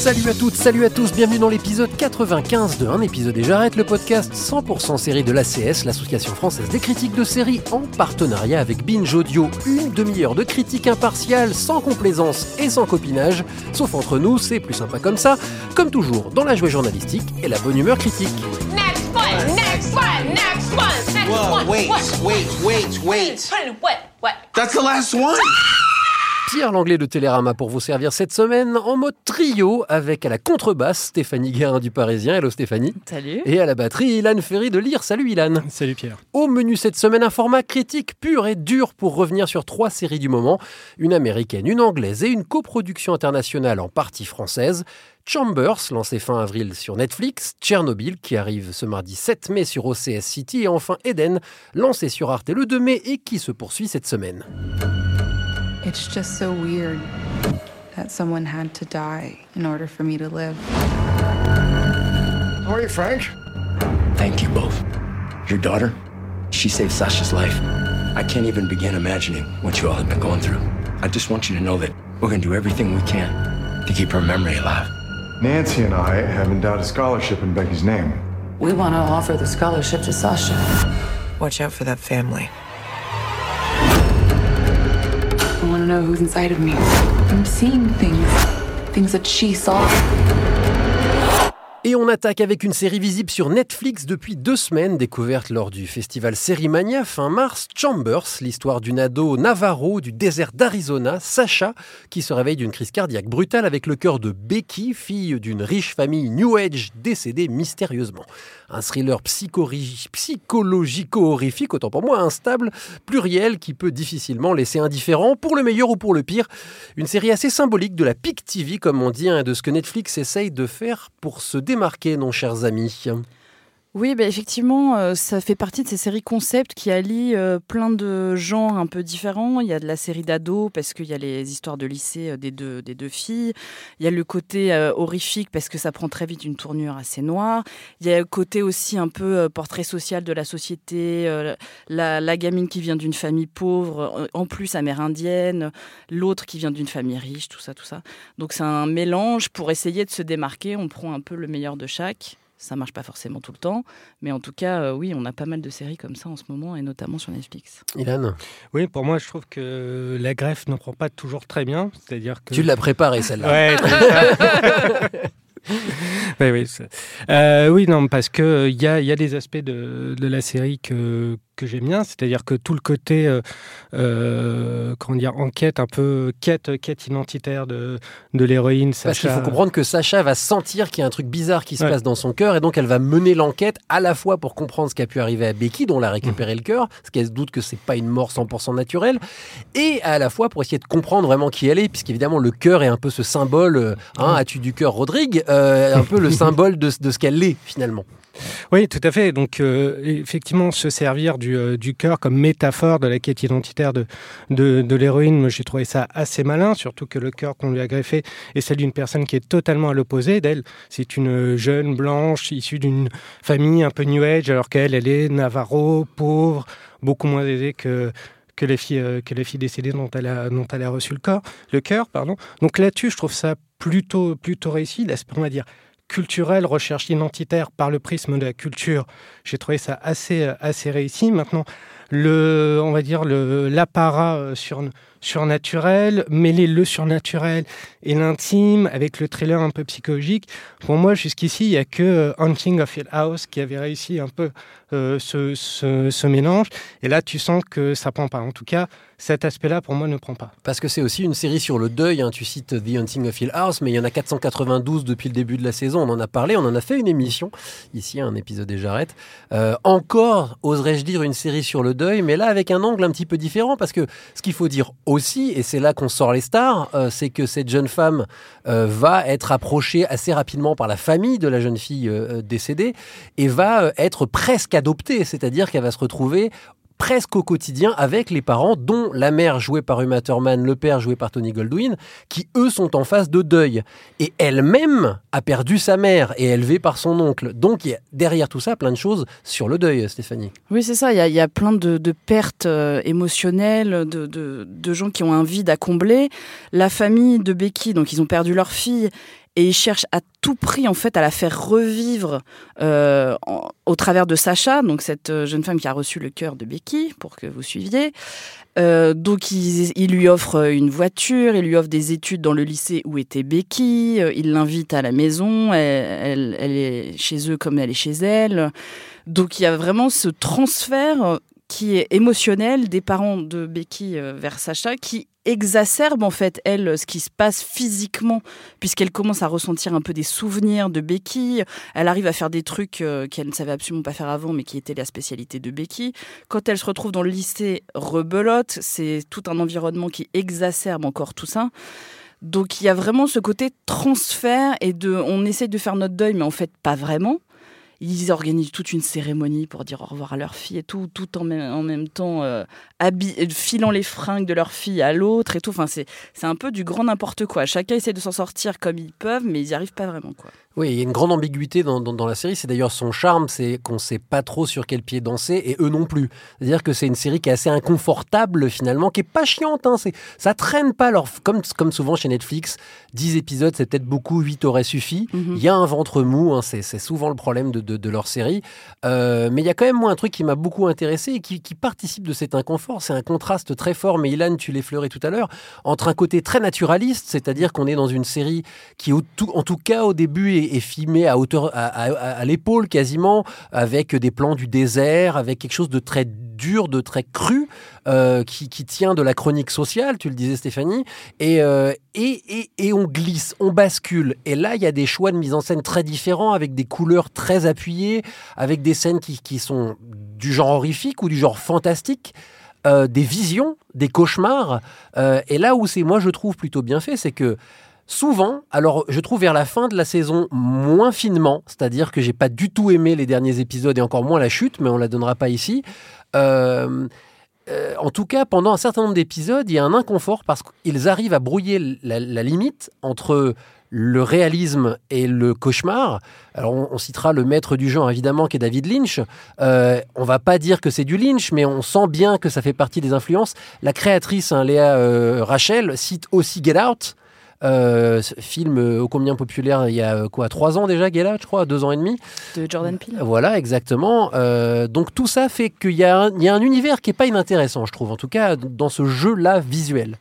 Salut à toutes, salut à tous, bienvenue dans l'épisode 95 de Un épisode et j'arrête, le podcast 100% série de l'ACS, l'association française des critiques de séries, en partenariat avec Binge Audio. Une demi-heure de critique impartiale, sans complaisance et sans copinage, sauf entre nous, c'est plus sympa comme ça, comme toujours dans la joie journalistique et la bonne humeur critique. Next one, next one, next one, next Whoa, one. wait, what? wait, wait, wait. What? What? That's the last one? Pierre Langlais de Télérama pour vous servir cette semaine en mode trio avec à la contrebasse Stéphanie Guérin du Parisien. Hello Stéphanie. Salut. Et à la batterie Ilan Ferry de Lire. Salut Ilan. Salut Pierre. Au menu cette semaine, un format critique pur et dur pour revenir sur trois séries du moment, une américaine, une anglaise et une coproduction internationale en partie française. Chambers, lancé fin avril sur Netflix, Tchernobyl, qui arrive ce mardi 7 mai sur OCS City, et enfin Eden, lancé sur Arte le 2 mai et qui se poursuit cette semaine. It's just so weird that someone had to die in order for me to live. How are you, Frank? Thank you both. Your daughter, she saved Sasha's life. I can't even begin imagining what you all have been going through. I just want you to know that we're going to do everything we can to keep her memory alive. Nancy and I have endowed a scholarship in Becky's name. We want to offer the scholarship to Sasha. Watch out for that family. Know who's inside of me. I'm seeing things, things that she saw. Et on attaque avec une série visible sur Netflix depuis deux semaines, découverte lors du festival Sérimania fin mars, Chambers, l'histoire d'une ado Navarro du désert d'Arizona, Sacha, qui se réveille d'une crise cardiaque brutale avec le cœur de Becky, fille d'une riche famille New Age décédée mystérieusement. Un thriller psychologico-horrifique, autant pour moi instable, pluriel, qui peut difficilement laisser indifférent, pour le meilleur ou pour le pire. Une série assez symbolique de la PIC TV, comme on dit, hein, de ce que Netflix essaye de faire pour se démarquer, non chers amis? Oui, bah, effectivement, euh, ça fait partie de ces séries concept qui allient euh, plein de genres un peu différents. Il y a de la série d'ados parce qu'il y a les histoires de lycée euh, des, deux, des deux filles. Il y a le côté horrifique parce que ça prend très vite une tournure assez noire. Il y a le côté aussi un peu portrait social de la société. la, la gamine qui vient d'une famille pauvre, en plus amérindienne. L'autre qui vient d'une famille riche, tout ça, tout ça. Donc c'est un mélange pour essayer de se démarquer. On prend un peu le meilleur de chaque. Ça marche pas forcément tout le temps, mais en tout cas, euh, oui, on a pas mal de séries comme ça en ce moment, et notamment sur Netflix. Ilan, Oui, pour moi, je trouve que la greffe ne prend pas toujours très bien. C'est-à-dire que. tu l'as préparée celle-là. Ouais, oui, oui, euh, oui, non, parce que il y a, il y a des aspects de, de la série que, que j'aime bien, c'est-à-dire que tout le côté, euh, euh, comment dire, enquête, un peu quête, quête identitaire de, de l'héroïne. Parce qu'il Sacha. faut comprendre que Sacha va sentir qu'il y a un truc bizarre qui se Ouais. passe dans son cœur et donc elle va mener l'enquête à la fois pour comprendre ce qui a pu arriver à Becky, dont elle a récupéré le cœur, parce qu'elle se doute que c'est pas une mort 100% naturelle, et à la fois pour essayer de comprendre vraiment qui elle est, puisqu'évidemment le cœur est un peu ce symbole, euh, hein, as-tu du cœur Rodrigue, euh, un peu le symbole de, de ce qu'elle est finalement. Oui, tout à fait. Donc, euh, effectivement, se servir du, euh, du cœur comme métaphore de la quête identitaire de, de, de l'héroïne, j'ai trouvé ça assez malin, surtout que le cœur qu'on lui a greffé est celle d'une personne qui est totalement à l'opposé d'elle. C'est une jeune blanche issue d'une famille un peu New Age, alors qu'elle, elle est Navarro, pauvre, beaucoup moins aisée que que les filles euh, que les filles décédées dont elle a dont elle a reçu le corps le cœur pardon. Donc là-dessus je trouve ça plutôt plutôt réussi. L'aspect on va dire culturel, recherche identitaire par le prisme de la culture. J'ai trouvé ça assez, euh, assez réussi. Maintenant, le, on va dire l'apparat euh, sur, surnaturel, mêler le surnaturel et l'intime avec le thriller un peu psychologique. Pour moi, jusqu'ici, il n'y a que euh, Haunting of Hill House qui avait réussi un peu euh, ce, ce, mélange. Et là, tu sens que ça prend pas. En tout cas, cet aspect-là, pour moi, ne prend pas. Parce que c'est aussi une série sur le deuil. hein. Tu cites The Hunting of Hill House, mais il y en a 492 depuis le début de la saison. On en a parlé, on en a fait une émission. Ici, un épisode des Jarrettes. Euh, encore, oserais-je dire, une série sur le deuil, mais là avec un angle un petit peu différent. Parce que ce qu'il faut dire aussi, et c'est là qu'on sort les stars, euh, c'est que cette jeune femme euh, va être approchée assez rapidement par la famille de la jeune fille euh, décédée et va être presque adoptée, c'est-à-dire qu'elle va se retrouver presque au quotidien avec les parents, dont la mère jouée par Uma Thurman, le père joué par Tony Goldwyn, qui eux sont en phase de deuil. Et elle-même a perdu sa mère et élevée par son oncle. Donc il y a derrière tout ça plein de choses sur le deuil, Stéphanie. Oui, c'est ça. Il y a, y a plein de, de pertes euh, émotionnelles, de, de- de gens qui ont un vide à combler. La famille de Becky, donc ils ont perdu leur fille et ils cherchent à tout prix en fait à la faire revivre euh, au travers de Sacha, donc cette euh, jeune femme qui a reçu le cœur de Becky, pour que vous suiviez. Euh, donc ils lui offrent une voiture, ils lui offrent des études dans le lycée où était Becky, ils l'invitent à la maison, elle, est chez eux comme elle est chez elle. Donc il y a vraiment ce transfert qui est émotionnel des parents de Becky euh, vers Sacha qui exacerbe en fait elle ce qui se passe physiquement puisqu'elle commence à ressentir un peu des souvenirs de Becky. Elle arrive à faire des trucs euh, qu'elle ne savait absolument pas faire avant mais qui étaient la spécialité de Becky. Quand elle se retrouve dans le lycée rebelote c'est tout un environnement qui exacerbe encore tout ça. Donc il y a vraiment ce côté transfert et de on essaye de faire notre deuil mais en fait pas vraiment ils organisent toute une cérémonie pour dire au revoir à leur fille et tout, tout en même, en même temps euh, euh, filant les fringues de leur fille à l'autre et tout. Enfin, c'est c'est un peu du grand n'importe quoi. Chacun essaie de s'en sortir comme ils peuvent, mais ils n'y arrivent pas vraiment. Quoi. Oui, il y a une grande ambiguïté dans, dans- dans la série. C'est d'ailleurs son charme, c'est qu'on ne sait pas trop sur quel pied danser et eux non plus. C'est-à-dire que c'est une série qui est assez inconfortable finalement, qui est pas chiante. Hein. C'est, ça traîne pas. Alors, comme, comme souvent chez Netflix, 10 épisodes c'est peut-être beaucoup, 8 aurait suffi. Il y a un ventre mou, hein, c'est, c'est souvent le problème de, de, de leur série. Euh, mais il y a quand même moi un truc qui m'a beaucoup intéressé et qui, qui participe de cet inconfort. C'est un contraste très fort, mais Ilan, tu l'effleurais tout à l'heure, entre un côté très naturaliste, c'est-à-dire qu'on est dans une série qui, au tout- en tout cas au début, est, est filmée à hauteur, à, l'épaule quasiment, avec des plans du désert, avec quelque chose de très dur, de très cru, euh, qui, qui tient de la chronique sociale, tu le disais Stéphanie, et, euh, et, et, et on glisse, on bascule. Et là, il y a des choix de mise en scène très différents, avec des couleurs très appuyées, avec des scènes qui, qui sont du genre horrifique ou du genre fantastique. euh, des visions, des cauchemars. Et là où c'est, moi, je trouve plutôt bien fait, c'est que souvent, alors je trouve vers la fin de la saison moins finement, c'est-à-dire que j'ai pas du tout aimé les derniers épisodes et encore moins la chute, mais on la donnera pas ici. Euh, euh, en tout cas, pendant un certain nombre d'épisodes, il y a un inconfort parce qu'ils arrivent à brouiller la, limite entre le réalisme et le cauchemar. Alors, on, citera le maître du genre, évidemment, qui est David Lynch. Euh, on va pas dire que c'est du Lynch, mais on sent bien que ça fait partie des influences. La créatrice, hein, Léa euh, Rachel, cite aussi Get Out. Euh, film euh, ô combien populaire il y a euh, quoi trois ans déjà Out je crois deux ans et demi De Jordan Peele. voilà, exactement. Euh, donc tout ça fait qu'il y, a un- il y a un univers qui est pas inintéressant, je trouve, en tout cas dans ce jeu-là visuel.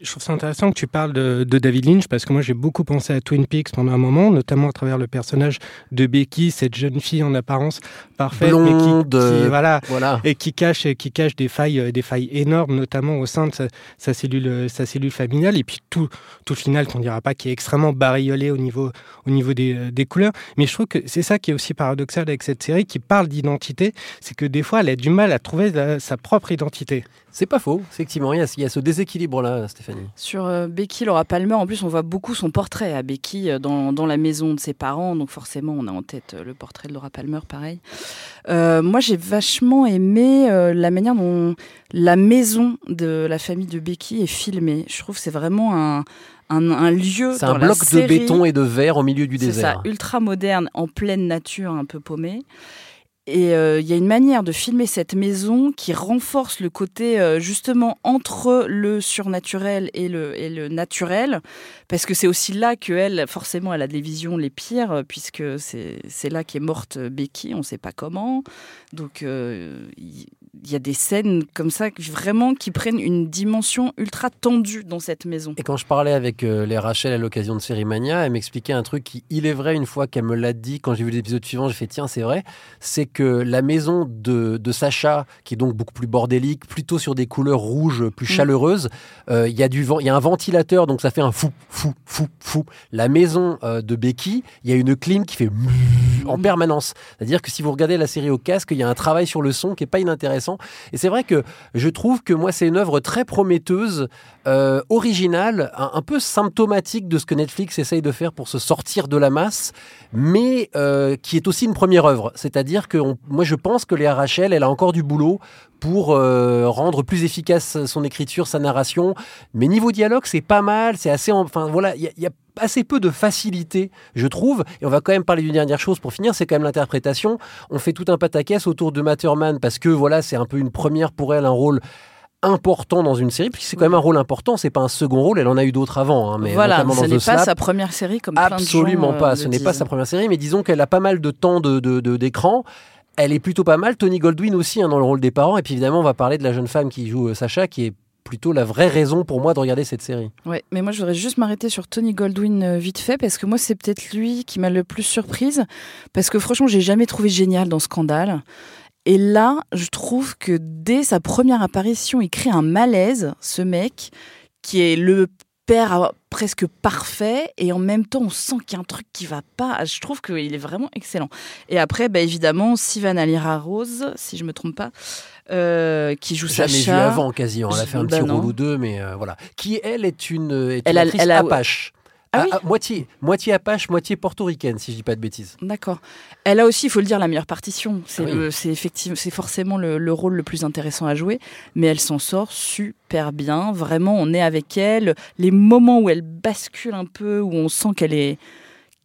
Je trouve ça intéressant que tu parles de, de David Lynch parce que moi j'ai beaucoup pensé à Twin Peaks pendant un moment, notamment à travers le personnage de Becky, cette jeune fille en apparence parfaite, mais qui- Blonde, qui, euh, voilà, voilà. et qui cache, qui cache des failles, des failles énormes, notamment au sein de sa, sa cellule, sa cellule familiale, et puis tout, tout le final qu'on dira pas qui est extrêmement bariolé au niveau, au niveau des, euh, des couleurs. Mais je trouve que c'est ça qui est aussi paradoxal avec cette série qui parle d'identité, c'est que des fois elle a du mal à trouver la- sa propre identité. C'est pas faux, effectivement, il y a, il y a ce déséquilibre-là, Stéphanie. Sur euh, Becky Laura Palmer, en plus, on voit beaucoup son portrait à Becky euh, dans, dans la maison de ses parents. Donc, forcément, on a en tête euh, le portrait de Laura Palmer, pareil. Euh, moi, j'ai vachement aimé euh, la manière dont la maison de la famille de Becky est filmée. Je trouve que c'est vraiment un, un, un lieu. C'est un bloc de béton et de verre au milieu du C'est désert. ça, ultra moderne, en pleine nature, un peu paumée. Et euh, il y a une manière de filmer cette maison qui renforce le côté euh, justement entre le surnaturel et le, et le naturel, parce que c'est aussi là que elle, forcément, elle a des visions les pires, puisque c'est c'est là qu'est morte Becky, on ne sait pas comment. Donc euh, il y a des scènes comme ça vraiment qui prennent une dimension ultra tendue dans cette maison. Et quand je parlais avec euh, les Rachel à l'occasion de Série Mania, elle m'expliquait un truc qui, il est vrai, une fois qu'elle me l'a dit, quand j'ai vu l'épisode suivant, j'ai fait tiens, c'est vrai, c'est que la maison de, de Sacha, qui est donc beaucoup plus bordélique, plutôt sur des couleurs rouges, plus Mm. chaleureuses, euh, il y a du vent, il y a un ventilateur, donc ça fait un fou, fou, fou, fou. La maison euh, de Becky, il y a une clim qui fait en permanence. C'est-à-dire que si vous regardez la série au casque, il y a un travail sur le son qui est pas inintéressant. Et c'est vrai que je trouve que moi, c'est une œuvre très prometteuse, euh, originale, un, peu symptomatique de ce que Netflix essaye de faire pour se sortir de la masse, mais euh, qui est aussi une première œuvre. C'est-à-dire que moi, je pense que Léa Rachel, elle a encore du boulot pour euh, rendre plus efficace son écriture, sa narration. Mais niveau dialogue, c'est pas mal, c'est assez... en- Enfin, voilà, il y a- il y a assez peu de facilité, je trouve. Et on va quand même parler d'une dernière chose pour finir, c'est quand même l'interprétation. On fait tout un pataquès autour de Matterman parce que voilà, c'est un peu une première pour elle, un rôle important dans une série, puisque c'est quand même un rôle important, c'est pas un second rôle, elle en a eu d'autres avant, hein, mais voilà, notamment ce n'est pas Slap. sa première série comme plein de gens, Absolument euh, pas, le ce n'est pas sa première série, mais disons qu'elle a pas mal de temps de, de- de- d'écran. Elle est plutôt pas mal. Tony Goldwyn aussi hein, dans le rôle des parents. Et puis évidemment, on va parler de la jeune femme qui joue euh, Sacha, qui est plutôt la vraie raison pour moi de regarder cette série. Ouais, mais moi je voudrais juste m'arrêter sur Tony Goldwyn euh, vite fait parce que moi c'est peut-être lui qui m'a le plus surprise parce que franchement j'ai jamais trouvé génial dans Scandale. Et là, je trouve que dès sa première apparition, il crée un malaise, ce mec, qui est le père presque parfait et en même temps on sent qu'il y a un truc qui va pas. Je trouve qu'il est vraiment excellent. Et après, bah, évidemment, Sivan Alira Rose, si je me trompe pas, euh, qui joue Jamais Sacha. vu avant quasiment. Elle a fait un Bah petit non. rôle ou deux, mais euh, voilà. Qui elle est une, est Elle une a- actrice elle apache. Ah oui à- moitié, moitié apache, moitié portoricaine, si je dis pas de bêtises. D'accord. Elle a aussi, il faut le dire, la meilleure partition. C'est Ah oui. le- c'est effectivement, c'est forcément le, le rôle le plus intéressant à jouer, mais elle s'en sort super bien. Vraiment, on est avec elle. Les moments où elle bascule un peu, où on sent qu'elle est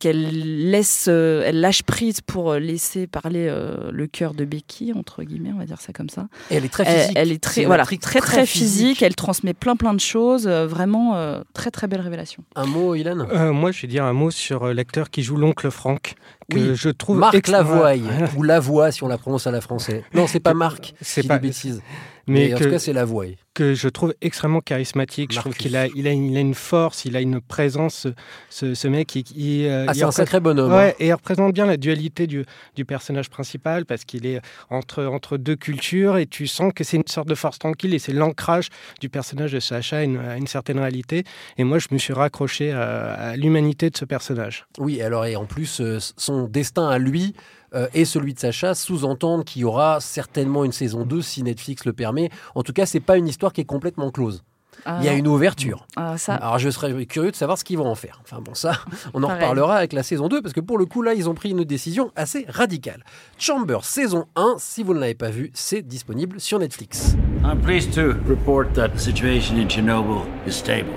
qu'elle laisse, euh, elle lâche prise pour euh, laisser parler euh, le cœur de Becky entre guillemets, on va dire ça comme ça. Et elle est très physique. Elle, est très, voilà, très très, très physique. physique. Elle transmet plein plein de choses. euh, vraiment, euh, très très belle révélation. Un mot, Ilan Euh, moi, je vais dire un mot sur l'acteur qui joue l'oncle Franck, que Oui, je trouve Marc extra- Lavoie, ou Lavoie si on la prononce à la française. Non, c'est pas Marc, C'est pas- des bêtises. mais Mais, en que- tout cas, c'est Lavoie. que je trouve extrêmement charismatique. Je trouve qu'il a, il a, il a une force, il a une présence, ce, mec. Il, il, euh, Ah, il c'est un sacré bonhomme. Ouais, hein. et il représente bien la dualité du, du personnage principal parce qu'il est entre, entre deux cultures et tu sens que c'est une sorte de force tranquille et c'est l'ancrage du personnage de Sacha à une, à une certaine réalité. Et moi, je me suis raccroché à, à l'humanité de ce personnage. Oui, alors et en plus, euh, son destin à lui euh, et celui de Sacha sous-entendent qu'il y aura certainement une saison 2 si Netflix le permet. En tout cas, c'est pas une histoire qui est complètement close. Ah, Il y a une ouverture. Ah, ça, Alors je serais curieux de savoir ce qu'ils vont en faire. Enfin bon, ça, on en Pareil. reparlera avec la saison 2 parce que pour le coup, là, ils ont pris une décision assez radicale. Chambers saison 1, si vous ne l'avez pas vu, c'est disponible sur Netflix. I'm pleased to report that the situation in Chernobyl is stable.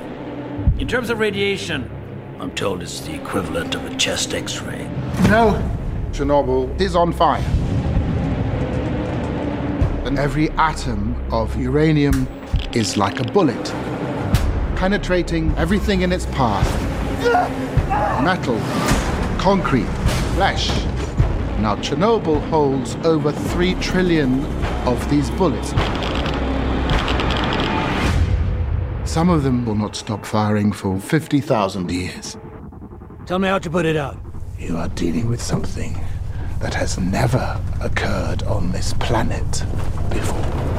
In terms of radiation, I'm told it's the equivalent of a chest x ray. No, Chernobyl is on fire. And every atom of uranium is like a bullet, penetrating everything in its path metal, concrete, flesh. Now, Chernobyl holds over 3 trillion of these bullets. Some of them will not stop firing for 50,000 years. Tell me how to put it out. You are dealing with something that has never occurred on this planet before.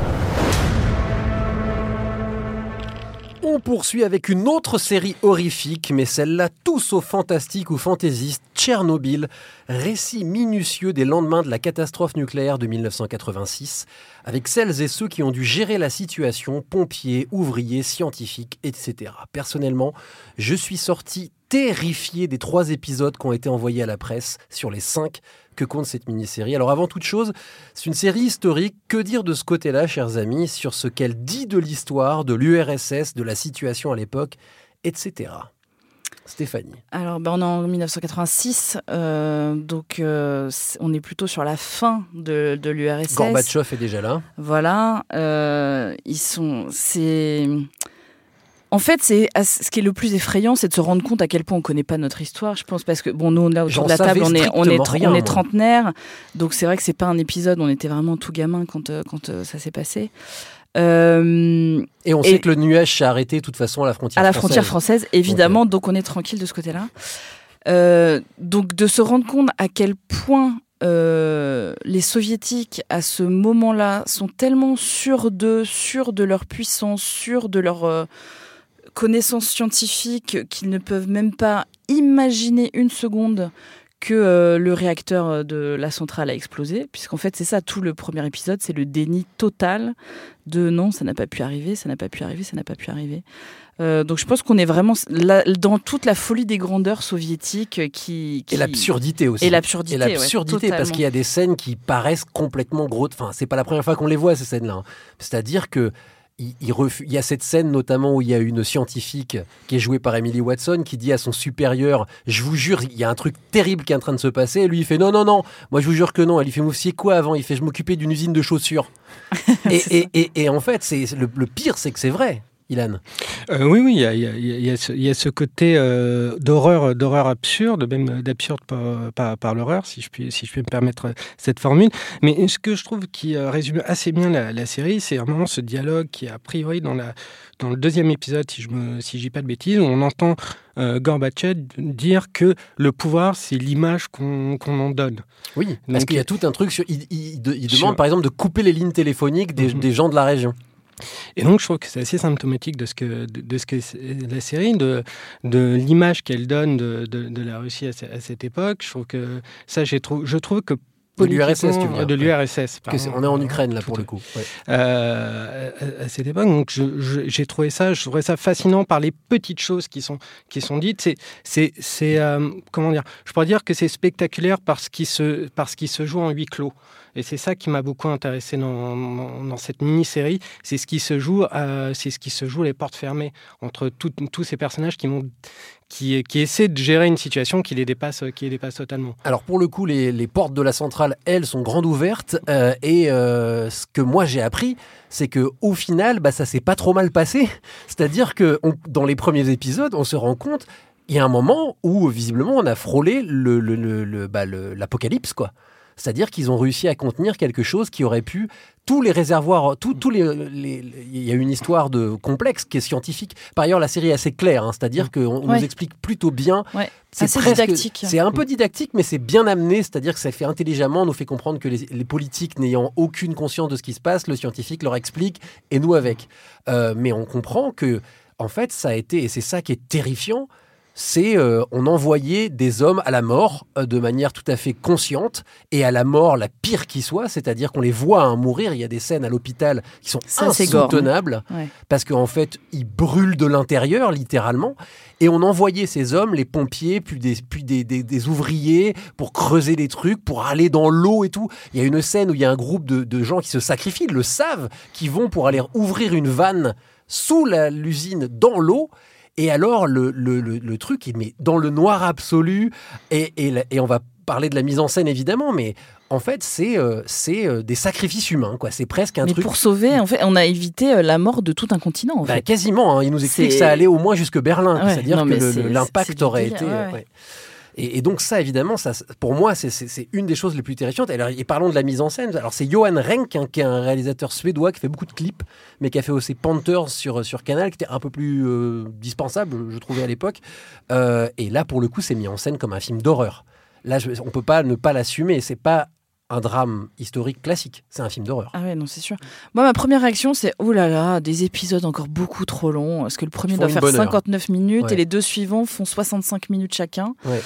On poursuit avec une autre série horrifique, mais celle-là tout sauf fantastique ou fantaisiste, Tchernobyl, récit minutieux des lendemains de la catastrophe nucléaire de 1986, avec celles et ceux qui ont dû gérer la situation, pompiers, ouvriers, scientifiques, etc. Personnellement, je suis sorti terrifié des trois épisodes qui ont été envoyés à la presse sur les cinq que compte cette mini-série. Alors avant toute chose, c'est une série historique. Que dire de ce côté-là, chers amis, sur ce qu'elle dit de l'histoire, de l'URSS, de la situation à l'époque, etc. Stéphanie. Alors, ben, on est en 1986, euh, donc euh, on est plutôt sur la fin de, de l'URSS. Gorbatchev est déjà là. Voilà, euh, ils sont. C'est. En fait, c'est as- ce qui est le plus effrayant, c'est de se rendre compte à quel point on connaît pas notre histoire. Je pense parce que bon, nous là autour de la table, on est on est strictement tr- rien, on est moi. trentenaire, donc c'est vrai que c'est pas un épisode. On était vraiment tout gamin quand euh, quand euh, ça s'est passé. Euh, Et on sait que le nuage s'est arrêté de toute façon à la frontière à la française. frontière française, évidemment. Donc, on est tranquille de ce côté-là. Euh, donc de se rendre compte à quel point euh, les soviétiques à ce moment-là sont tellement sûrs d'eux, sûrs de leur puissance, sûrs de leur euh, connaissance scientifique qu'ils ne peuvent même pas imaginer une seconde que euh, le réacteur euh, de la centrale a explosé, puisqu'en fait c'est ça tout le premier épisode, c'est le déni total de non, ça n'a pas pu arriver, ça n'a pas pu arriver, ça n'a pas pu arriver. Euh, donc je pense qu'on est vraiment là, dans toute la folie des grandeurs soviétiques qui, qui... Et l'absurdité aussi. Et l'absurdité, Et l'absurdité, ouais, parce qu'il y a des scènes qui paraissent complètement grosses. Enfin, c'est pas la première fois qu'on les voit ces scènes-là. hein. C'est-à-dire que il, il refu- il y a cette scène notamment où il y a une scientifique qui est jouée par Emily Watson qui dit à son supérieur Je vous jure, il y a un truc terrible qui est en train de se passer. Et lui, il fait Non, non, non, moi je vous jure que non. Elle lui fait Vous quoi avant? Il fait Je m'occupais d'une usine de chaussures. et, et, et, et en fait, c'est le, le pire, c'est que c'est vrai, Ilan. Euh, oui, oui, il y a, y y ce- il y a ce côté euh, d'horreur, d'horreur absurde, même d'absurde par, par, par l'horreur, si je puis, si je puis me permettre cette formule. Mais ce que je trouve qui euh, résume assez bien la, la série, c'est vraiment ce dialogue qui, a priori, dans, la, dans le deuxième épisode, si je si je dis pas de bêtises, où on entend euh, Gorbatchev dire que le pouvoir, c'est l'image qu'on en donne. Oui, parce qu'il y a tout un truc sur. Il, il- il- il Sur- demande par exemple de couper les lignes téléphoniques des, des gens de la région. Et donc, je trouve que c'est assez symptomatique de ce que, de, ce que la série, de, de l'image qu'elle donne de, de, la Russie à, à cette époque. Je trouve que ça, j'ai trou- je trouve que. De l'URSS, tu veux dire. De l'URSS. On est en Ukraine là pour le coup. Ouais. Euh, à, cette époque. Donc, j'ai trouvé ça, je trouvais ça fascinant par les petites choses qui sont qui sont dites. C'est, euh, comment dire? Je pourrais dire que c'est spectaculaire parce qu'il se parce qu'il se joue en huis clos. Et c'est ça qui m'a beaucoup intéressé dans, cette mini-série. C'est ce qui se joue, euh, c'est ce qui se joue les portes fermées entre tous ces personnages qui, m'ont- qui, essaient de gérer une situation qui les dépasse, totalement. Alors pour le coup, les, portes de la centrale, elles, sont grandes ouvertes. euh, et euh, ce que moi j'ai appris, c'est que au final, bah, ça s'est pas trop mal passé. C'est-à-dire que dans les premiers épisodes, on se rend compte, il y a un moment où visiblement on a frôlé le, le- le- le- bah, le- l'apocalypse, quoi. C'est-à-dire qu'ils ont réussi à contenir quelque chose qui aurait pu tous les réservoirs, tous, tous les, les- les- il y a une histoire de complexe qui est scientifique. Par ailleurs, la série est assez claire, hein, c'est-à-dire qu'on Ouais. nous explique plutôt bien. Ouais, C'est didactique. C'est un peu didactique, mais c'est bien amené, c'est-à-dire que ça fait intelligemment, on nous fait comprendre que les, les politiques n'ayant aucune conscience de ce qui se passe, le scientifique leur explique et nous avec. Euh, mais on comprend que, en fait, ça a été, et c'est ça qui est terrifiant, c'est euh, on envoyait des hommes à la mort euh, de manière tout à fait consciente et à la mort la pire qui soit, c'est-à-dire qu'on les voit hein, mourir. Il y a des scènes à l'hôpital qui sont Ça, c'est gore, hein. insoutenables Ouais. parce qu'en fait ils brûlent de l'intérieur littéralement et on envoyait ces hommes, les pompiers, puis des, puis des, des- des ouvriers pour creuser les trucs, pour aller dans l'eau et tout. Il y a une scène où il y a un groupe de, de gens qui se sacrifient, ils le savent, qui vont pour aller ouvrir une vanne sous l'usine dans l'eau. Et alors, le, le- le- le truc, il met dans le noir absolu. Et, et et on va parler de la mise en scène, évidemment, mais en fait, c'est euh, c'est euh, des sacrifices humains. quoi. C'est presque un Mais truc. pour sauver, en fait, on a évité euh, la mort de tout un continent. En Bah, fait. quasiment, hein. il nous explique que ça allait au moins jusque Berlin. Ouais, C'est-à-dire que l'impact aurait été. ouais, ouais. Et, donc ça, évidemment, ça, pour moi, c'est- une des choses les plus terrifiantes. Et parlons de la mise en scène. Alors c'est Johan Renck, hein, qui est un réalisateur suédois qui fait beaucoup de clips, mais qui a fait aussi Panthers sur, sur Canal, qui était un peu plus euh, dispensable, je trouvais à l'époque. Euh, et là, pour le coup, c'est mis en scène comme un film d'horreur. Là, je, on peut pas ne pas l'assumer. C'est pas un drame historique classique, c'est un film d'horreur. Ah ouais, non, c'est sûr. Moi, ma première réaction, c'est oh là là, des épisodes encore beaucoup trop longs. Parce que le premier doit faire bonne heure. 59 minutes Ouais. et les deux suivants font 65 minutes chacun. Ouais.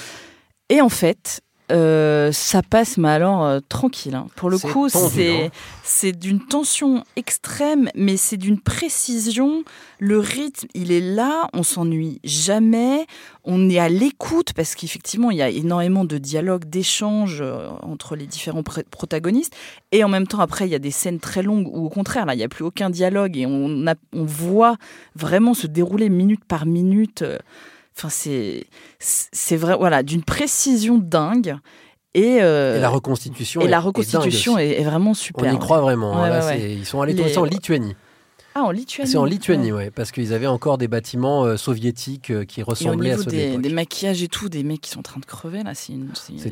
Et en fait, euh, ça passe, mais alors euh, tranquille. hein. Pour le coup, c'est hein. c'est d'une tension extrême, mais c'est d'une précision. Le rythme, il est là, on s'ennuie jamais. On est à l'écoute parce qu'effectivement, il y a énormément de dialogues, d'échanges euh, entre les différents pr- protagonistes. Et en même temps, après, il y a des scènes très longues où, au contraire, là, il n'y a plus aucun dialogue et on, a- on voit vraiment se dérouler minute par minute. euh, Enfin, c'est c'est vrai, voilà, d'une précision dingue. Et, euh, Et la reconstitution et est- la reconstitution est, est vraiment On super. y ouais. croit vraiment. hein. Ouais, Là, ouais, c'est- ouais. Ils sont allés Les- c'est en Lituanie. Ah, en Lituanie. C'est en Lituanie, Ouais. ouais, parce qu'ils avaient encore des bâtiments euh, soviétiques euh, qui Et au ressemblaient à ceux de des, l'époque. des maquillages et tout, des mecs qui sont en train de crever, là, c'est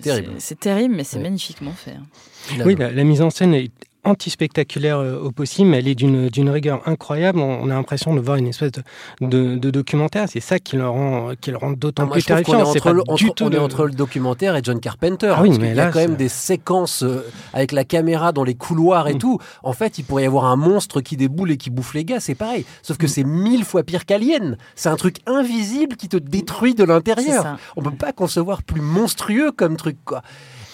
terrible. C'est terrible, mais c'est Ouais. magnifiquement fait. hein. Oui, la, la mise en scène est anti-spectaculaire euh, au possible, mais elle est d'une d'une rigueur incroyable. On, on a l'impression de voir une espèce de, de, de documentaire. C'est ça qui le rend, qui le rend d'autant Ah, plus est terrifiant. Entre, le, entre- on est entre le documentaire et John Carpenter. Ah oui, parce mais qu'il y a quand même des séquences euh, avec la caméra dans les couloirs Mm. et tout. En fait, il pourrait y avoir un monstre qui déboule et qui bouffe les gars, c'est pareil. Sauf Mm. que c'est mille fois pire qu'Alien. C'est un truc invisible qui te détruit de l'intérieur. On peut pas concevoir plus monstrueux comme truc, quoi.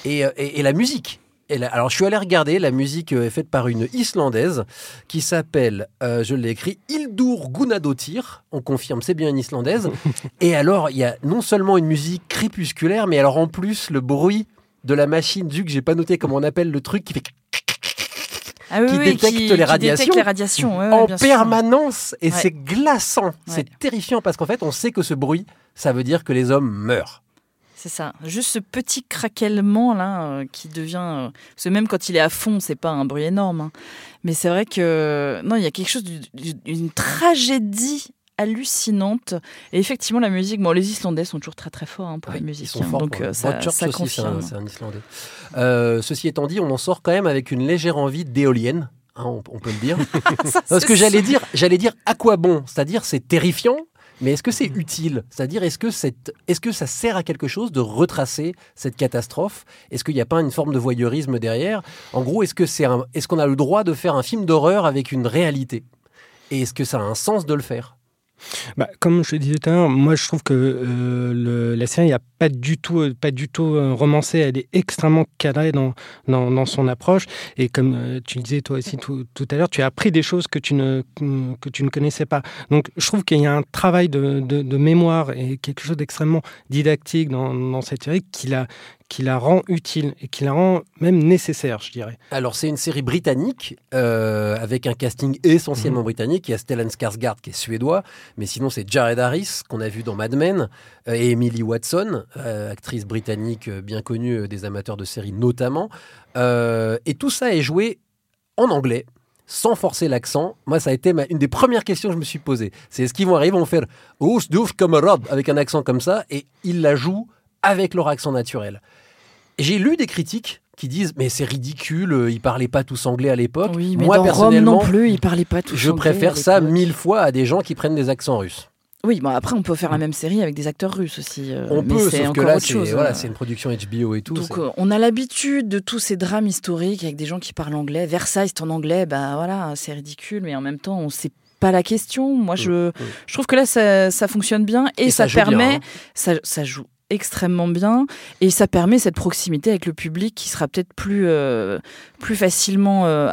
Et, euh, et- et la musique. Et alors, je suis allé regarder, la musique euh, est faite par une Islandaise qui s'appelle, euh, je l'ai écrit, Hildur Gunnadóttir. On confirme, c'est bien une Islandaise. et alors, il y a non seulement une musique crépusculaire, mais alors en plus, le bruit de la machine, vu que j'ai pas noté comment on appelle le truc, qui fait Ah oui, qui oui, détecte qui- les qui radiations, détecte les radiations, ouais, ouais, en permanence. Et Ouais. c'est glaçant. Ouais. C'est terrifiant parce qu'en fait, on sait que ce bruit, ça veut dire que les hommes meurent. C'est ça. Juste ce petit craquellement là euh, qui devient. euh, parce que même quand il est à fond, c'est pas un bruit énorme. hein. Mais c'est vrai que non, il y a quelque chose du- du- d'une tragédie hallucinante. Et effectivement, la musique. Bon, les Islandais sont toujours très très forts hein, pour Ouais, la ils musique. sont hein, forts donc pour- euh, ça, ça aussi, c'est un, confirme. c'est un Islandais. Euh, ceci étant dit, on en sort quand même avec une légère envie d'éolienne. hein, on, on peut le dire. Ça, Parce que j'allais dire, j'allais dire à quoi bon C'est-à-dire, c'est terrifiant, mais est-ce que c'est utile? C'est-à-dire, est-ce que, cette- est-ce que ça sert à quelque chose de retracer cette catastrophe? Est-ce qu'il n'y a pas une forme de voyeurisme derrière? En gros, est-ce que c'est un- est-ce qu'on a le droit de faire un film d'horreur avec une réalité? Et est-ce que ça a un sens de le faire? Bah, comme je le disais tout à l'heure, moi je trouve que euh, la série n'a pas du tout, euh, pas du tout euh, romancée. Elle est extrêmement cadrée dans, son approche. Et comme euh, tu disais toi aussi tout, à l'heure, tu as appris des choses que tu ne, que tu ne connaissais pas. Donc je trouve qu'il y a un travail de mémoire et quelque chose d'extrêmement didactique dans, dans cette série qui la, qui la rend utile et qui la rend même nécessaire, je dirais. Alors, c'est une série britannique euh, avec un casting essentiellement britannique. Il y a Stellan Skarsgård qui est suédois, mais sinon c'est Jared Harris qu'on a vu dans Mad Men euh, et Emily Watson, euh, actrice britannique bien connue des amateurs de séries notamment. Euh, et tout ça est joué en anglais. Sans forcer l'accent, moi ça a été ma- une des premières questions que je me suis posée. C'est est-ce qu'ils vont arriver, vont faire Ouf, douf, camarade avec un accent comme ça, et ils la jouent avec leur accent naturel. J'ai lu des critiques qui disent mais c'est ridicule, euh, ils parlaient pas tous anglais à l'époque. Oui, Moi dans Rome personnellement, non plus, ils parlaient pas tous je anglais préfère ça mille fois à des gens qui prennent des accents russes. Oui, bon, après on peut faire la même série avec des acteurs russes aussi. euh, On mais peut, sauf que là c'est voilà, c'est une production HBO et tout. Donc euh, on a l'habitude de tous ces drames historiques avec des gens qui parlent anglais. Versailles c'est en anglais, bah voilà, c'est ridicule, mais en même temps on sait pas la question. Moi je, je trouve que là ça, ça fonctionne bien et, Et ça ça, joue bien, permet, hein. ça, ça joue extrêmement bien et ça permet cette proximité avec le public qui sera peut-être plus euh, plus facilement euh,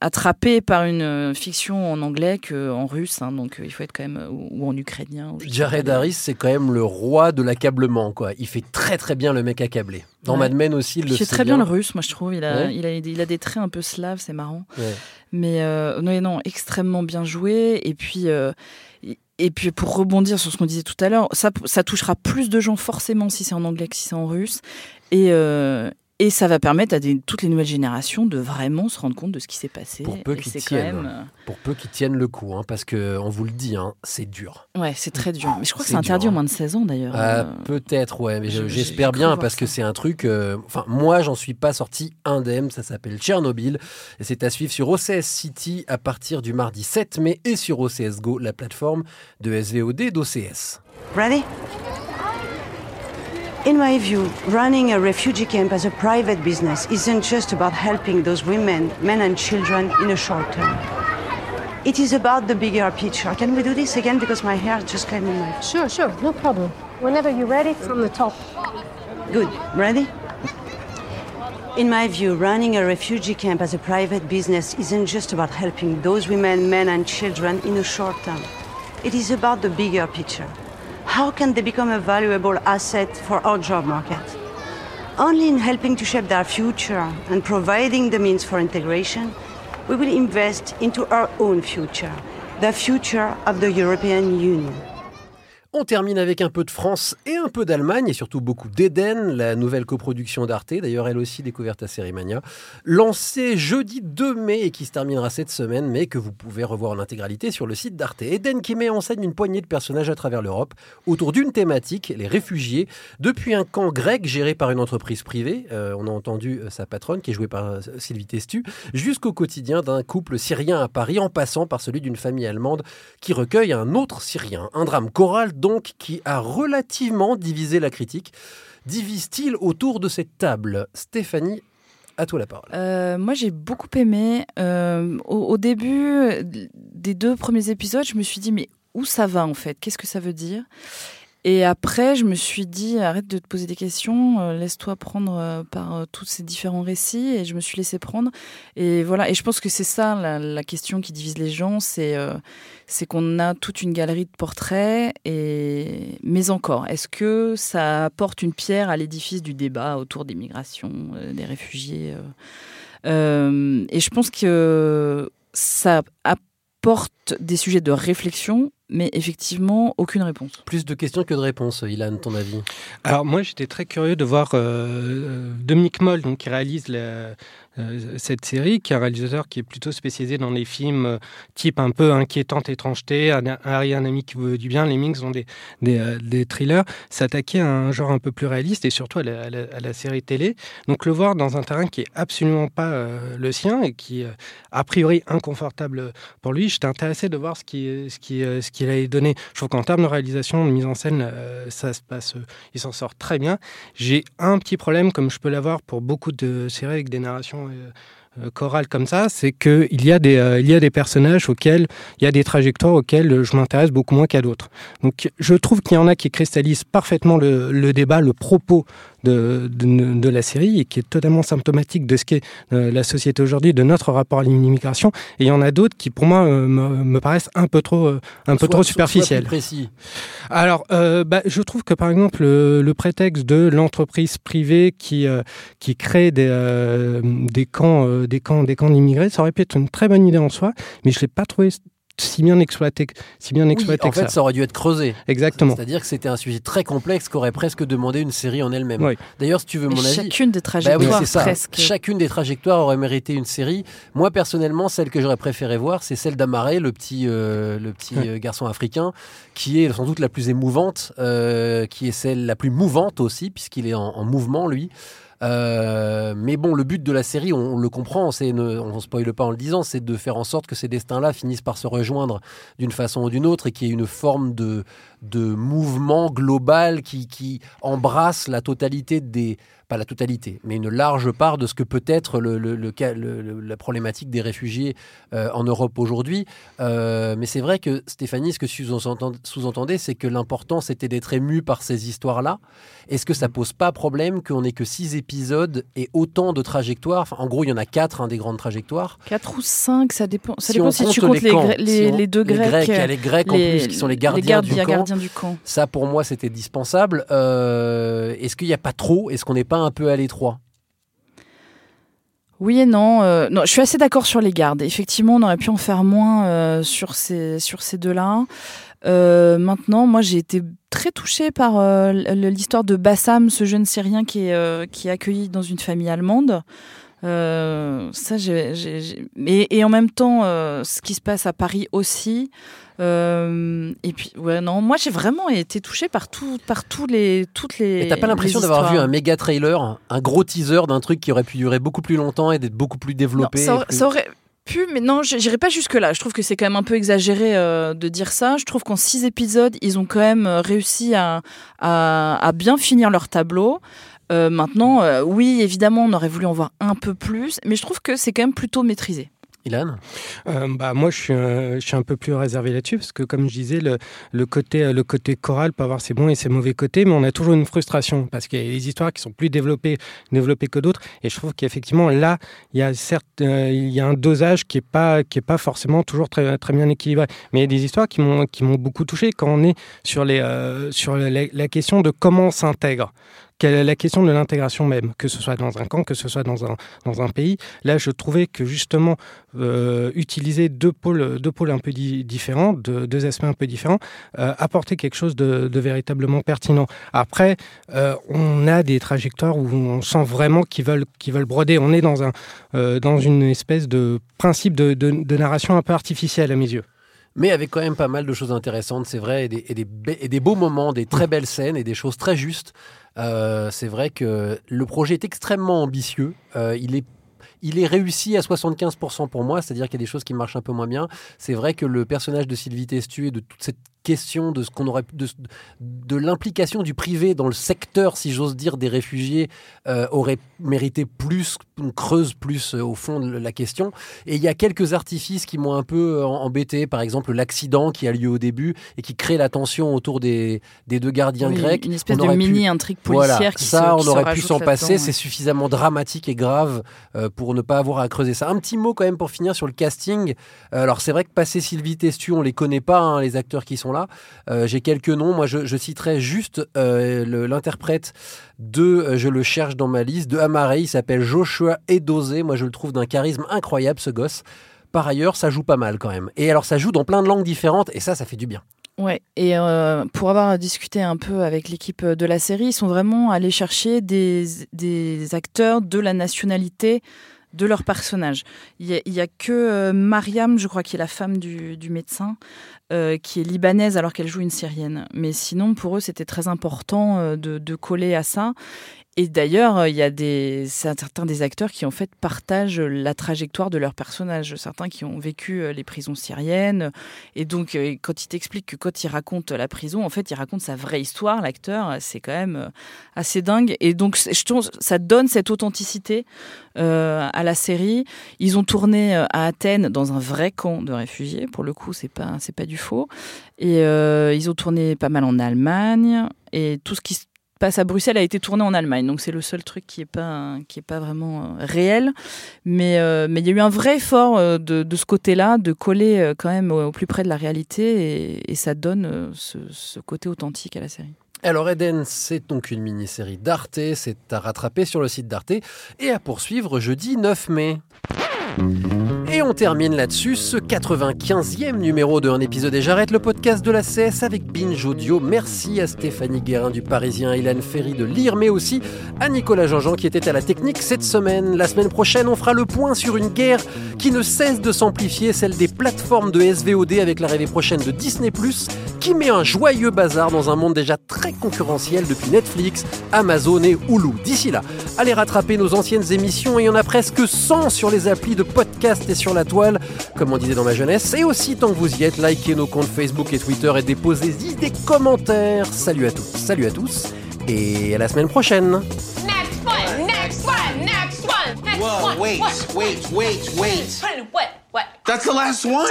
attrapé par une euh, fiction en anglais qu'en russe hein. donc il faut être quand même ou, en ukrainien ou. Jared Harris, c'est quand même le roi de l'accablement, quoi. Il fait très très bien le mec accablé. Dans Ouais. Mad Men aussi, il Il le fait très bien le russe, moi je trouve. Il a, Ouais. il a, il a des traits un peu slaves, c'est marrant. Ouais. Mais euh, non, non, extrêmement bien joué. Et puis, et- puis pour rebondir sur ce qu'on disait tout à l'heure, ça, ça touchera plus de gens forcément si c'est en anglais que si c'est en russe. Et, euh, et ça va permettre à des- toutes les nouvelles générations de vraiment se rendre compte de ce qui s'est passé. Pour peu qu'ils tiennent, même, euh, pour peu qu'ils tiennent le coup, hein, parce que on vous le dit, hein, c'est dur. Ouais, c'est très dur. Mais je crois que C'est interdit dur, au hein. moins de 16 ans d'ailleurs. Ah, Euh, Peut-être, ouais, mais je- je- j'espère bien parce que c'est un truc. euh, Enfin, moi, j'en suis pas sorti indemne. Ça s'appelle Tchernobyl et c'est à suivre sur OCS City à partir du mardi 7 mai et sur OCS Go, la plateforme de SVOD d'OCS. Ready? In my view, running a refugee camp as a private business isn't just about helping those women, men, and children in a short term. It is about the bigger picture. Can we do this again? Because my hair just came in my. Sure, sure, no problem. Whenever you're ready, from the top. Good. Ready? In my view, running a refugee camp as a private business isn't just about helping those women, men, and children in a short term. It is about the bigger picture. How can they become a valuable asset for our job market? Only in helping to shape their future and providing the means for integration, we will invest into our own future, the future of the European Union. On termine avec un peu de France et un peu d'Allemagne et surtout beaucoup d'Eden, la nouvelle coproduction d'Arte, d'ailleurs elle aussi découverte à Sérimania, lancée jeudi 2 mai et qui se terminera cette semaine, mais que vous pouvez revoir en sur le site d'Arte. Eden qui met en scène une poignée de personnages à travers l'Europe autour d'une thématique, les réfugiés, depuis un camp grec géré par une entreprise privée, euh, on a entendu euh, sa patronne qui est jouée par euh, Sylvie Testu, jusqu'au quotidien d'un couple syrien à Paris en passant par celui d'une famille allemande qui recueille un autre Syrien. Un drame choral qui a relativement divisé la critique. Divise-t-il autour de cette table? Stéphanie, à toi la parole. Euh, moi, j'ai beaucoup aimé. Euh, au, au début des deux premiers épisodes, je me suis dit, mais où ça va en fait? Qu'est-ce que ça veut dire? Et après, je me suis dit, arrête de te poser des questions, euh, laisse-toi prendre euh, par euh, tous ces différents récits. Et je me suis laissé prendre. Et voilà. Et je pense que c'est ça la, question qui divise les gens, c'est qu'on a toute une galerie de portraits. Mais encore, est-ce que ça apporte une pierre à l'édifice du débat autour des migrations, des réfugiés Et je pense que ça apporte des sujets de réflexion, mais effectivement aucune réponse. Plus de questions que de réponses, Ilan, ton avis? Alors moi j'étais très curieux de voir euh, Dominique Moll donc, qui réalise la, euh, cette série, qui est un réalisateur qui est plutôt spécialisé dans les films euh, type un peu inquiétante étrangeté, un, un Harry, un ami qui veut du bien, les Minx ont des, des, euh, des thrillers, s'attaquer à un genre un peu plus réaliste et surtout à la, à la, à la série télé. Donc le voir dans un terrain qui est absolument pas euh, le sien et qui est a priori inconfortable pour lui, j'étais intéressé de voir ce qui ce qui ce qu'il allait donner. Je trouve qu'en termes de réalisation, de mise en scène, euh, ça se passe, euh, il s'en sort très bien. J'ai un petit problème, comme je peux l'avoir pour beaucoup de séries avec des narrations euh, chorales comme ça, c'est que il y a des il y a des personnages auxquels il y a des trajectoires auxquelles je m'intéresse beaucoup moins qu'à d'autres. Donc je trouve qu'il y en a qui cristallisent parfaitement le débat, le propos de, de, de, la série et qui est totalement symptomatique de ce qu'est euh, la société aujourd'hui, de notre rapport à l'immigration. Et il y en a d'autres qui, pour moi, euh, me, me, paraissent un peu trop, euh, un peu trop superficielles. précis. Alors, euh, bah, je trouve que par exemple, le, le prétexte de l'entreprise privée qui, euh, qui crée des, euh, des camps, des camps, des camps d'immigrés, ça aurait pu être une très bonne idée en soi, mais je l'ai pas trouvé si bien exploité, si bien exploité oui, en que fait, ça. ça aurait dû être creusé. Exactement. C'est-à-dire que c'était un sujet très complexe qui aurait presque demandé une série en elle-même. Oui. D'ailleurs, si tu veux Mais mon avis, chacune des trajectoires, bah oui, ça. presque. Chacune des trajectoires aurait mérité une série. Moi, personnellement, celle que j'aurais préféré voir, c'est celle d'Amaré, le petit, euh, le petit Ouais. euh, garçon africain, qui est sans doute la plus émouvante, euh, qui est celle la plus mouvante aussi, puisqu'il est en, en mouvement lui. Euh, mais bon, le but de la série, on, le comprend, c'est ne, on ne spoile pas en le disant, c'est de faire en sorte que ces destins-là finissent par se rejoindre d'une façon ou d'une autre et qu'il y ait une forme de, de mouvement global qui, qui embrasse la totalité des, pas la totalité, mais une large part de ce que peut être le, le, la problématique des réfugiés euh, en Europe aujourd'hui. Euh, mais c'est vrai que Stéphanie, ce que sous-entend- sous-entendez, c'est que l'important c'était d'être ému par ces histoires-là. Est-ce que ça pose pas problème qu'on n'ait que six épisodes et autant de trajectoires? Enfin, En gros, il y en a quatre, hein, des grandes trajectoires. 4 ou 5, ça dépend. Ça Si dépend on si compte tu comptes les, les, si on- les deux Grecs. Grecs, il y a les Grecs en plus qui sont les gardiens gardes- du camp. gardiens du camp. Ça, pour moi, c'était dispensable. Euh, Est-ce qu'il n'y a pas trop? Est-ce qu'on n'est pas un peu à l'étroit? Oui et non. euh, non, je suis assez d'accord sur les gardes. Effectivement, on aurait pu en faire moins euh, sur ces, sur ces deux-là. Euh, maintenant, moi, j'ai été très touchée par l'histoire de Bassam, ce jeune Syrien qui est, qui est accueilli dans une famille allemande. Ça, j'ai, Et, et en même temps, ce qui se passe à Paris aussi. Euh, et puis, ouais, non, moi, j'ai vraiment été touchée par, tout, par tous les, toutes les. Et t'as pas l'impression d'avoir vu un méga trailer, un gros teaser d'un truc qui aurait pu durer beaucoup plus longtemps et d'être beaucoup plus développé Non, ça, aurait- plus- ça aurait pu, mais non, j'irai pas jusque-là. Je trouve que c'est quand même un peu exagéré euh, de dire ça. Je trouve qu'en six épisodes, ils ont quand même euh, réussi à, à, à bien finir leur tableau. Euh, maintenant, euh, oui, évidemment, on aurait voulu en voir un peu plus, mais je trouve que c'est quand même plutôt maîtrisé. Ilan Euh, bah, moi, je suis, un peu plus réservé là-dessus parce que, comme je disais, le, côté, euh, le côté choral peut avoir ses bons et ses mauvais côtés, mais on a toujours une frustration parce qu'il y a des histoires qui sont plus développées, développées que d'autres. Et je trouve qu'effectivement, là, il y a euh, un dosage qui n'est pas, pas forcément toujours très, très bien équilibré. Mais il y a des histoires qui m'ont qui m'ont beaucoup touché quand on est sur, les, euh, sur la, la question de comment on s'intègre. La question de l'intégration même, que ce soit dans un camp, que ce soit dans un, dans un pays? Là, je trouvais que justement, euh, utiliser deux pôles, deux pôles un peu différents, deux, deux, aspects un peu différents, euh, apportait quelque chose de, véritablement pertinent. Après, euh, on a des trajectoires où on sent vraiment qu'ils veulent, veulent broder. On est dans, un, euh, dans une espèce de principe de, de, de narration un peu artificielle à mes yeux mais avec quand même pas mal de choses intéressantes, c'est vrai, et des, beaux moments, des très belles scènes et des choses très justes. Euh, c'est vrai que le projet est extrêmement ambitieux. Euh, il est il est réussi à 75% pour moi, c'est-à-dire qu'il y a des choses qui marchent un peu moins bien. C'est vrai que le personnage de Sylvie Testu et de toute cette question de ce qu'on aurait de, de l'implication du privé dans le secteur, si j'ose dire, des réfugiés euh, aurait mérité plus, on creuse plus euh, au fond de la question. Et il y a quelques artifices qui m'ont un peu euh, embêté, par exemple l'accident qui a lieu au début et qui crée la tension autour des, des deux gardiens oui, grecs. Une espèce de mini intrigue policière voilà, qui ça, se, on aurait pu s'en passer. C'est suffisamment dramatique et grave euh, pour ne pas avoir à creuser ça. Un petit mot quand même pour finir sur le casting. Alors c'est vrai que passé Sylvie Testu, on les connaît pas, hein, les acteurs qui sont Euh, J'ai quelques noms. Moi, je, citerai juste euh, l'interprète de, euh, je le cherche dans ma liste, de Amaré. Il s'appelle Joshua Edozé. Moi, je le trouve d'un charisme incroyable, ce gosse. Par ailleurs, ça joue pas mal quand même. Et alors, ça joue dans plein de langues différentes, et ça, ça fait du bien. Ouais, et pour avoir discuté un peu avec l'équipe de la série, ils sont vraiment allés chercher des acteurs de la nationalité de leur personnage. Il n'y a, que euh, Mariam, je crois, qui est la femme du, médecin, euh, qui est libanaise alors qu'elle joue une syrienne. Mais sinon, pour eux, c'était très important euh, de, coller à ça. Et d'ailleurs, il y a certains des acteurs qui en fait partagent la trajectoire de leur personnage. Certains qui ont vécu les prisons syriennes. Et donc, quand il t'explique que quand il raconte la prison, en fait, il raconte sa vraie histoire, l'acteur, c'est quand même assez dingue. Et donc, je trouve ça donne cette authenticité euh, à la série. Ils ont tourné à Athènes dans un vrai camp de réfugiés. Pour le coup, c'est pas, c'est pas du faux. Et euh, ils ont tourné pas mal en Allemagne. Et tout ce qui se passe à Bruxelles a été tourné en Allemagne, donc c'est le seul truc qui est pas qui est pas vraiment euh, réel, mais euh, mais il y a eu un vrai effort euh, de, de ce côté-là, de coller quand même au, plus près de la réalité, et, ça donne ce, ce côté authentique à la série. Alors Eden, c'est donc une mini-série d'Arte, c'est à rattraper sur le site d'Arte et à poursuivre jeudi 9 mai. Et on termine là-dessus ce 95e numéro de Un épisode et j'arrête le podcast de la CS avec Binge Audio. Merci à Stéphanie Guérin du Parisien, Hélène Ferry de Lire, mais aussi à Nicolas Jean-Jean qui était à la technique cette semaine. La semaine prochaine, on fera le point sur une guerre qui ne cesse de s'amplifier, celle des plateformes de SVOD avec l'arrivée prochaine de Disney+, qui met un joyeux bazar dans un monde déjà très concurrentiel depuis Netflix, Amazon et Hulu. D'ici là, allez rattraper nos anciennes émissions, il y en a presque 100 sur les applis de podcast et sur la toile, comme on disait dans ma jeunesse. Et aussi, tant que vous y êtes, likez nos comptes Facebook et Twitter et déposez-y des commentaires. Salut à tous, salut à tous, et à la semaine prochaine. Next one, next one, next one, next Whoa, one. wait, wait, wait, wait. What? What? That's the last one?